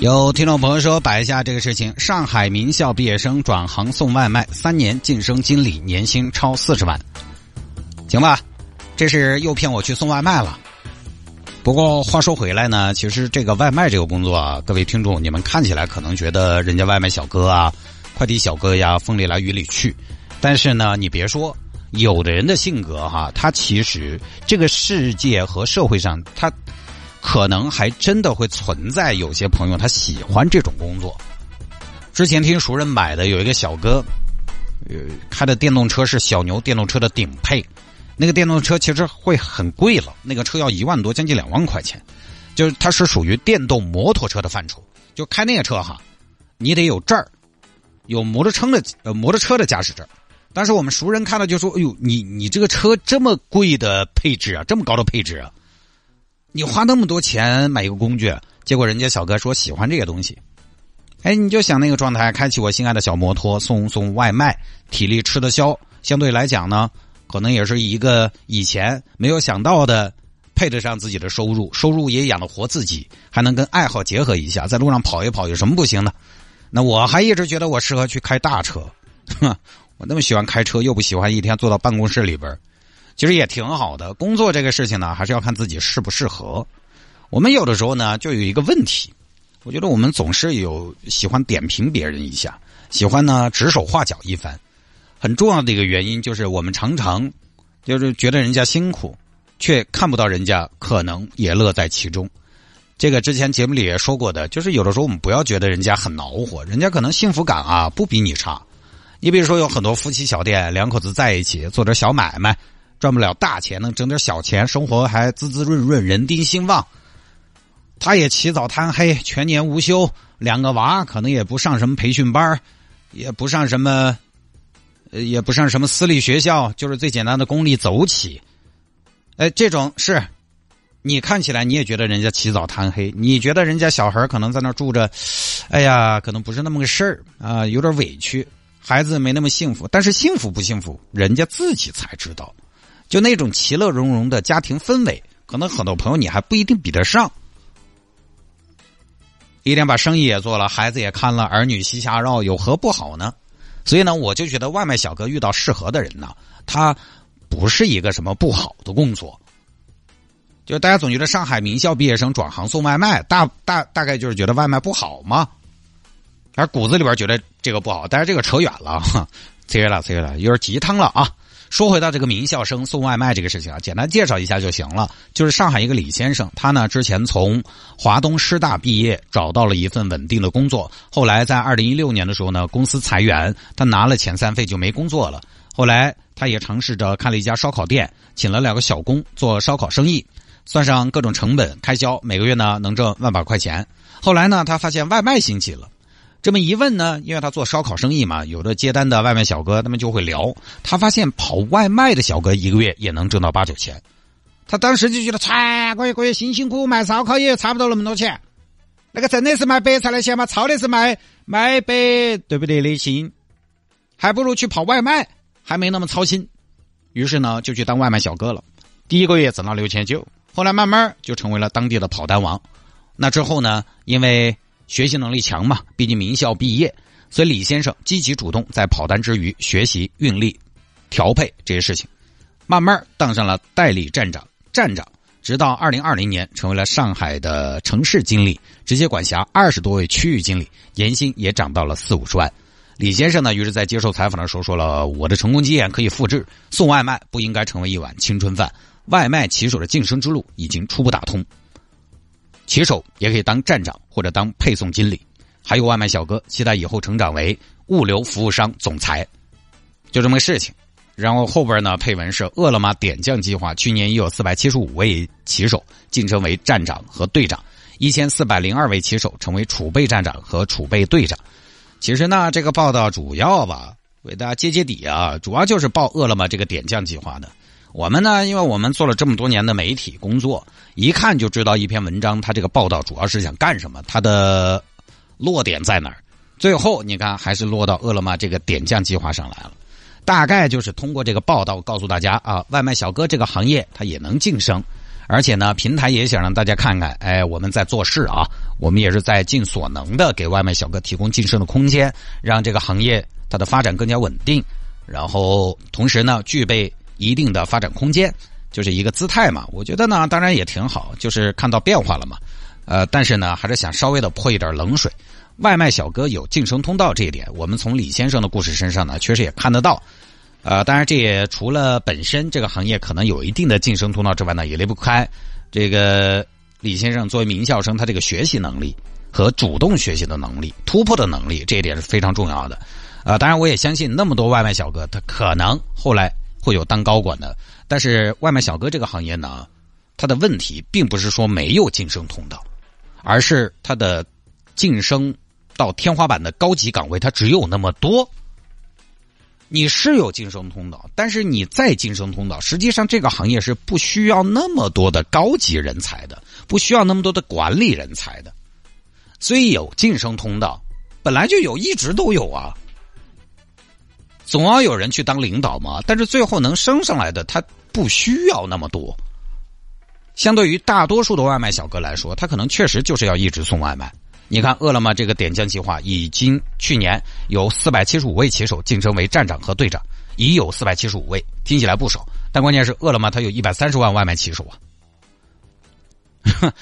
有听众朋友说摆一下这个事情：上海名校毕业生转行送外卖，三年晋升经理，年薪超四十万。行吧，这是又骗我去送外卖了。不过话说回来呢，其实这个外卖这个工作啊，各位听众，你们看起来可能觉得人家外卖小哥啊、快递小哥呀，风里来雨里去，但是呢，你别说。有的人的性格哈，他其实这个世界和社会上，他可能还真的会存在有些朋友他喜欢这种工作。之前听熟人买的有一个小哥，呃，开的电动车是小牛电动车的顶配，那个电动车其实会很贵了，那个车要一万多，将近两万块钱，就是它是属于电动摩托车的范畴，就开那个车哈，你得有证儿，有摩托车的呃摩托车的驾驶证。但是我们熟人看了就说：“哎呦，你你这个车这么贵的配置啊，这么高的配置啊，你花那么多钱买一个工具，结果人家小哥说喜欢这个东西，哎，你就想那个状态，开启我心爱的小摩托，送送外卖，体力吃得消，相对来讲呢，可能也是一个以前没有想到的，配得上自己的收入，收入也养得活自己，还能跟爱好结合一下，在路上跑一跑有什么不行的？那我还一直觉得我适合去开大车，哼。”我那么喜欢开车，又不喜欢一天坐到办公室里边其实也挺好的。工作这个事情呢，还是要看自己适不适合。我们有的时候呢，就有一个问题，我觉得我们总是有喜欢点评别人一下，喜欢呢指手画脚一番。很重要的一个原因就是，我们常常就是觉得人家辛苦，却看不到人家可能也乐在其中。这个之前节目里也说过的，就是有的时候我们不要觉得人家很恼火，人家可能幸福感啊不比你差。你比如说，有很多夫妻小店，两口子在一起做点小买卖，赚不了大钱，能挣点小钱，生活还滋滋润润，人丁兴旺。他也起早贪黑，全年无休，两个娃可能也不上什么培训班，也不上什么，也不上什么私立学校，就是最简单的公立走起。哎，这种是，你看起来你也觉得人家起早贪黑，你觉得人家小孩可能在那住着，哎呀，可能不是那么个事儿啊，有点委屈。孩子没那么幸福，但是幸福不幸福，人家自己才知道。就那种其乐融融的家庭氛围，可能很多朋友你还不一定比得上。一天把生意也做了，孩子也看了，儿女膝下绕，有何不好呢？所以呢，我就觉得外卖小哥遇到适合的人呢，他不是一个什么不好的工作。就大家总觉得上海名校毕业生转行送外卖，大大大概就是觉得外卖不好吗？而骨子里边觉得这个不好，但是这个扯远了，扯远了，扯远了，有点鸡汤了啊！说回到这个名校生送外卖这个事情啊，简单介绍一下就行了。就是上海一个李先生，他呢之前从华东师大毕业，找到了一份稳定的工作。后来在二零一六年的时候呢，公司裁员，他拿了遣散费就没工作了。后来他也尝试着开了一家烧烤店，请了两个小工做烧烤生意，算上各种成本开销，每个月呢能挣万把块钱。后来呢，他发现外卖兴起了。这么一问呢，因为他做烧烤生意嘛，有的接单的外卖小哥他们就会聊。他发现跑外卖的小哥一个月也能挣到八九千，他当时就觉得，才个月个月辛辛苦苦卖烧烤也差不多那么多钱。那个真的是卖白菜的钱吗？操的是卖卖白对不对的心，还不如去跑外卖，还没那么操心。于是呢，就去当外卖小哥了。第一个月挣到六千九，后来慢慢就成为了当地的跑单王。那之后呢，因为学习能力强嘛，毕竟名校毕业，所以李先生积极主动在跑单之余学习运力、调配这些事情，慢慢当上了代理站长、站长，直到二零二零年成为了上海的城市经理，直接管辖二十多位区域经理，年薪也涨到了四五十万。李先生呢，于是在接受采访的时候说了：“我的成功经验可以复制，送外卖不应该成为一碗青春饭，外卖骑手的晋升之路已经初步打通。”骑手也可以当站长或者当配送经理，还有外卖小哥，期待以后成长为物流服务商总裁，就这么个事情。然后后边呢，配文是饿了么点将计划，去年已有四百七十五位骑手晋升为站长和队长，一千四百零二位骑手成为储备站长和储备队长。其实呢，这个报道主要吧，给大家揭揭底啊，主要就是报饿了么这个点将计划的。我们呢，因为我们做了这么多年的媒体工作，一看就知道一篇文章它这个报道主要是想干什么，它的落点在哪儿。最后你看，还是落到饿了么这个点将计划上来了。大概就是通过这个报道告诉大家啊，外卖小哥这个行业它也能晋升，而且呢，平台也想让大家看看，哎，我们在做事啊，我们也是在尽所能的给外卖小哥提供晋升的空间，让这个行业它的发展更加稳定，然后同时呢，具备。一定的发展空间，就是一个姿态嘛。我觉得呢，当然也挺好，就是看到变化了嘛。呃，但是呢，还是想稍微的泼一点冷水。外卖小哥有晋升通道这一点，我们从李先生的故事身上呢，确实也看得到。呃，当然这也除了本身这个行业可能有一定的晋升通道之外呢，也离不开这个李先生作为名校生，他这个学习能力和主动学习的能力、突破的能力，这一点是非常重要的。呃，当然我也相信那么多外卖小哥，他可能后来。会有当高管的，但是外卖小哥这个行业呢，它的问题并不是说没有晋升通道，而是它的晋升到天花板的高级岗位它只有那么多。你是有晋升通道，但是你再晋升通道，实际上这个行业是不需要那么多的高级人才的，不需要那么多的管理人才的。所以有晋升通道，本来就有，一直都有啊。总要有人去当领导嘛，但是最后能升上来的他不需要那么多。相对于大多数的外卖小哥来说，他可能确实就是要一直送外卖。你看，饿了么这个点将计划已经去年有四百七十五位骑手晋升为站长和队长，已有四百七十五位，听起来不少，但关键是饿了么它有一百三十万外卖骑手啊，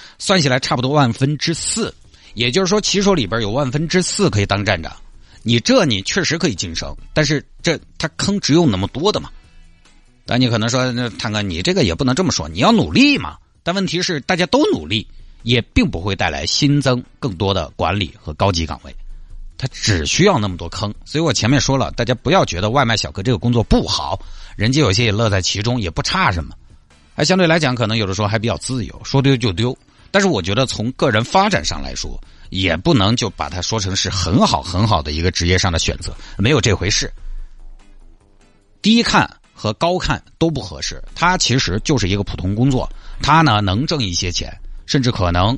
算起来差不多万分之四，也就是说骑手里边有万分之四可以当站长。你这你确实可以晋升，但是这他坑只有那么多的嘛？但你可能说，那探哥你这个也不能这么说，你要努力嘛。但问题是，大家都努力，也并不会带来新增更多的管理和高级岗位，他只需要那么多坑。所以我前面说了，大家不要觉得外卖小哥这个工作不好，人家有些也乐在其中，也不差什么，还相对来讲可能有的时候还比较自由，说丢就丢。但是我觉得从个人发展上来说。也不能就把它说成是很好很好的一个职业上的选择，没有这回事。低看和高看都不合适，它其实就是一个普通工作，它呢能挣一些钱，甚至可能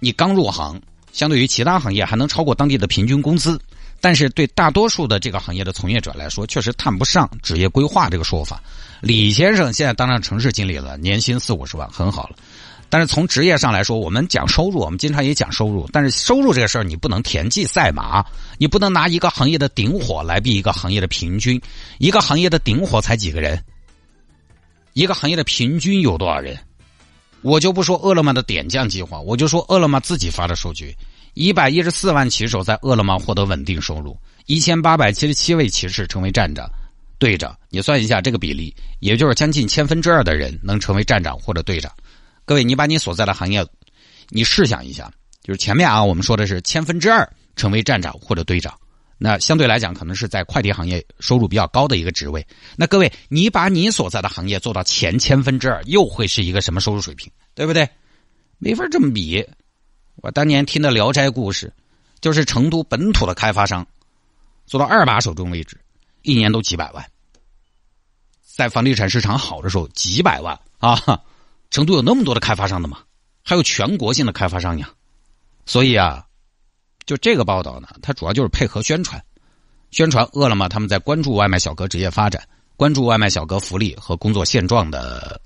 你刚入行，相对于其他行业还能超过当地的平均工资。但是对大多数的这个行业的从业者来说，确实谈不上职业规划这个说法。李先生现在当上城市经理了，年薪四五十万，很好了。但是从职业上来说，我们讲收入，我们经常也讲收入。但是收入这个事儿，你不能田忌赛马，你不能拿一个行业的顶火来比一个行业的平均。一个行业的顶火才几个人，一个行业的平均有多少人？我就不说饿了么的点将计划，我就说饿了么自己发的数据：一百一十四万骑手在饿了么获得稳定收入，一千八百七十七位骑士成为站长、队长。你算一下这个比例，也就是将近千分之二的人能成为站长或者队长。各位，你把你所在的行业，你试想一下，就是前面啊，我们说的是千分之二成为站长或者队长，那相对来讲，可能是在快递行业收入比较高的一个职位。那各位，你把你所在的行业做到前千分之二，又会是一个什么收入水平？对不对？没法这么比。我当年听的《聊斋故事》，就是成都本土的开发商做到二把手中位置，一年都几百万，在房地产市场好的时候几百万啊。成都有那么多的开发商的嘛，还有全国性的开发商呀，所以啊，就这个报道呢，它主要就是配合宣传，宣传饿了么他们在关注外卖小哥职业发展、关注外卖小哥福利和工作现状的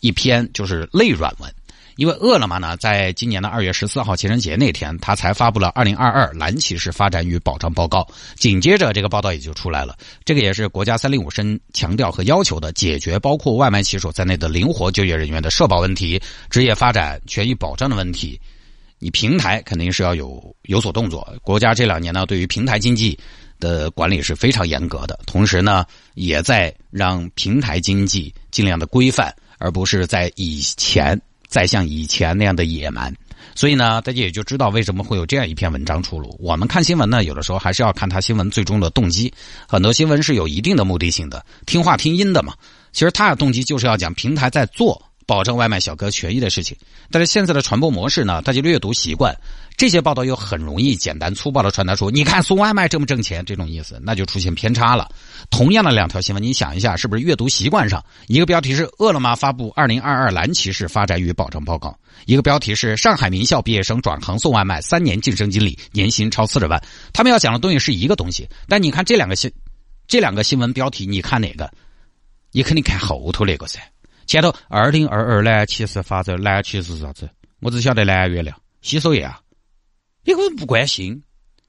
一篇就是类软文。因为饿了么呢，在今年的二月十四号情人节那天，他才发布了二零二二蓝骑士发展与保障报告。紧接着，这个报道也就出来了。这个也是国家三令五申强调和要求的，解决包括外卖骑手在内的灵活就业人员的社保问题、职业发展权益保障的问题。你平台肯定是要有有所动作。国家这两年呢，对于平台经济的管理是非常严格的，同时呢，也在让平台经济尽量的规范，而不是在以前。再像以前那样的野蛮，所以呢，大家也就知道为什么会有这样一篇文章出炉。我们看新闻呢，有的时候还是要看他新闻最终的动机。很多新闻是有一定的目的性的，听话听音的嘛。其实他的动机就是要讲平台在做保证外卖小哥权益的事情。但是现在的传播模式呢，大家阅读习惯，这些报道又很容易简单粗暴的传达出，你看送外卖挣不挣钱这种意思，那就出现偏差了。同样的两条新闻，你想一下，是不是阅读习惯上，一个标题是饿了么发布二零二二蓝骑士发展与保障报告，一个标题是上海名校毕业生转行送外卖三年晋升经理，年薪超四十万，他们要讲的东西是一个东西，但你看这两个新这两个新闻标题，你看哪个？你肯定看后头那个噻。前头二零二二蓝骑士发展，蓝骑士是啥子？我只晓得蓝月亮洗手液啊，你可能不关心。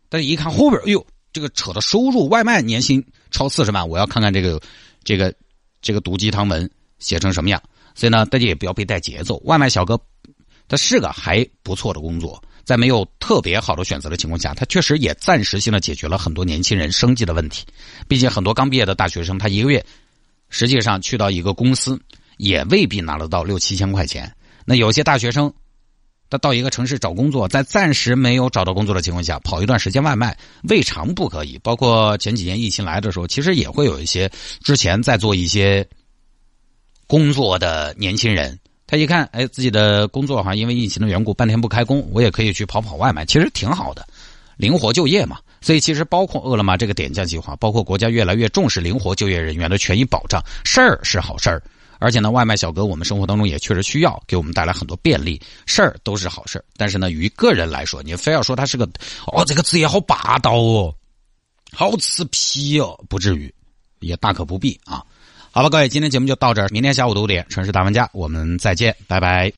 但是一看后边，哎呦，这个扯的收入外卖年薪超四十万，我要看看这个这个这个毒鸡汤文写成什么样。所以呢，大家也不要被带节奏。外卖小哥他是个还不错的工作，在没有特别好的选择的情况下，他确实也暂时性的解决了很多年轻人生计的问题。毕竟很多刚毕业的大学生，他一个月实际上去到一个公司。也未必拿得到六七千块钱。那有些大学生，他到一个城市找工作，在暂时没有找到工作的情况下，跑一段时间外卖，未尝不可以。包括前几年疫情来的时候，其实也会有一些之前在做一些工作的年轻人，他一看，哎，自己的工作好像因为疫情的缘故半天不开工，我也可以去跑跑外卖，其实挺好的，灵活就业嘛。所以，其实包括饿了么这个点将计划，包括国家越来越重视灵活就业人员的权益保障，事儿是好事儿。而且呢，外卖小哥我们生活当中也确实需要，给我们带来很多便利，事儿都是好事但是呢，于个人来说，你非要说他是个哦，这个职业好霸道哦，好吃皮哦，不至于，也大可不必啊。好了，各位，今天节目就到这儿，明天下午的五点，城市大玩家，我们再见，拜拜。